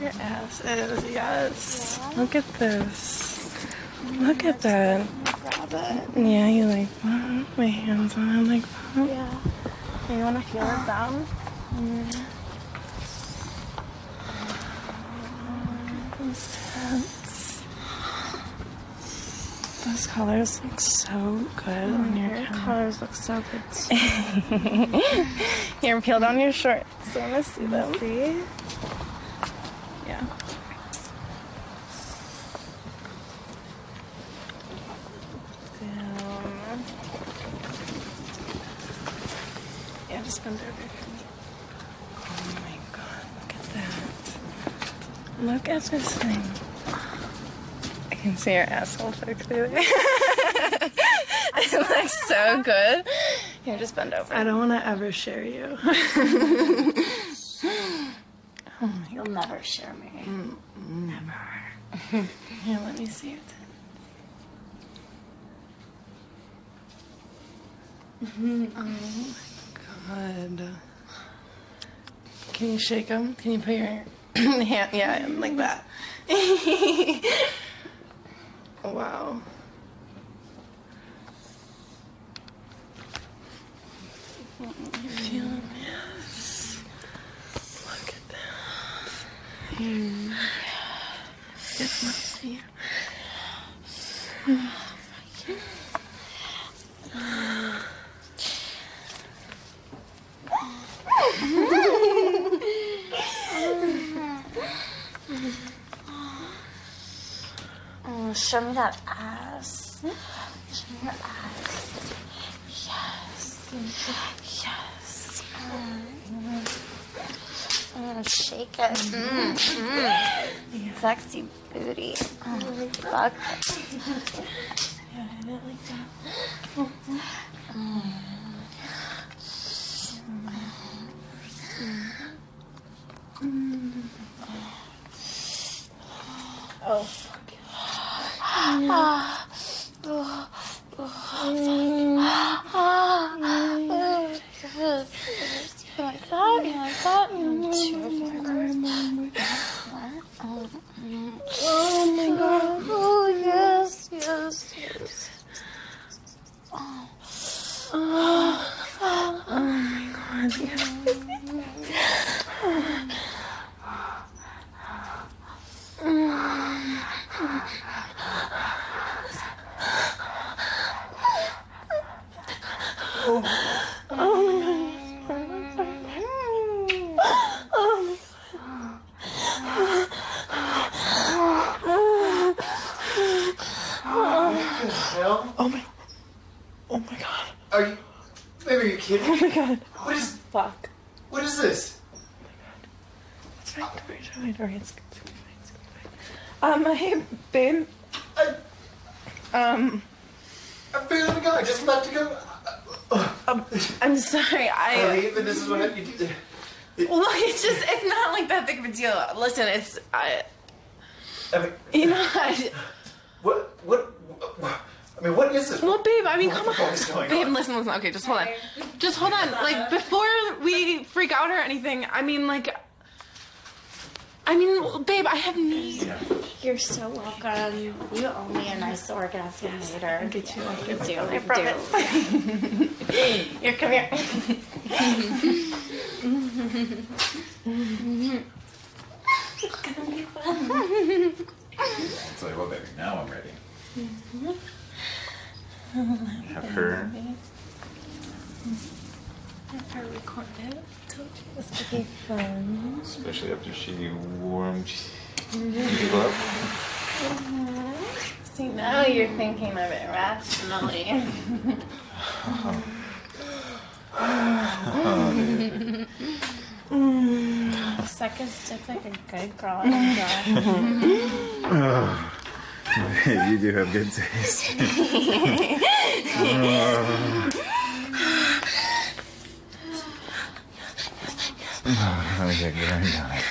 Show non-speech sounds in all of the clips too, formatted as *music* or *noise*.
Your ass is, yes. Look at this. Look at that. Yeah, you like that? My hands on it like that. Yeah. You want to feel it down? Those tits. Those colors look so good on mm, your Your colors look so good *laughs* too. Here, peel down your shorts. I want to see them. See? Yeah. Down. Yeah, just bend over. Oh my god, look at that. Look at this thing. I can see your asshole so clearly. *laughs* it looks so good. Here, just bend over. I don't want to ever share you. *laughs* Never share me. Here, *laughs* let me see it. Mm-hmm. oh my god. Can you shake them? Can you put your *clears throat* hand, yeah, like that? *laughs* wow. Feel them? Yes. Look at show me that ass. Show me ass. Yes. Yes. Mm. Mm, shake it. Mm, mm. Sexy booty. Oh, fuck. Yeah, I like that. Oh, fuck. Ah. Oh, oh, Ah. Yes. Yes. You like that? You like that? Mm, two, four, Oh my god. Oh, yes, yes, yes. Oh oh my god. Yeah. Hell? Oh my. Oh my god. Are you? Baby, are you kidding? Oh my god. What is? Fuck. What is this? It's fine. Don't worry. Don't worry. Don't worry. It's, it's gonna be fine. It's gonna be fine. Um, hey, babe. I, Um, I'm feeling go. I just left to go. Um, I'm sorry. I. Hurry, but this is what you do. Look, it's just. It's not like that big of a deal. Listen, it's. I. I mean, You know. I, what? What? I mean, what is this? well, babe. I mean, come What the on. Babe, on? listen, listen. Okay, just hold on. Just hold on. Like *laughs* before we freak out or anything. I mean, like. I mean, babe, I have needs. You're so welcome. You owe me a nice orgasm later. I'll get you. I'll get you. I You promise. *laughs* Here, come here. I'll tell you what, baby. Now I'm ready. Mm-hmm. *laughs* Have her. I recorded. Told you it was gonna be fun. Especially after she warmed you up. *laughs* See, now you're thinking of it rationally. *laughs* Suck his dick like a good girl. Oh Enjoy. you do have good taste. Oh, yeah, grind on it.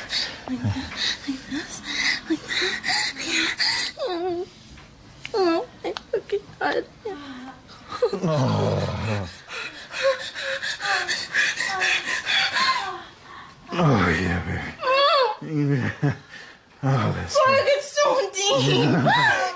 Oh my fucking god. Oh, yeah, baby. Fuck, it's so deep. *laughs*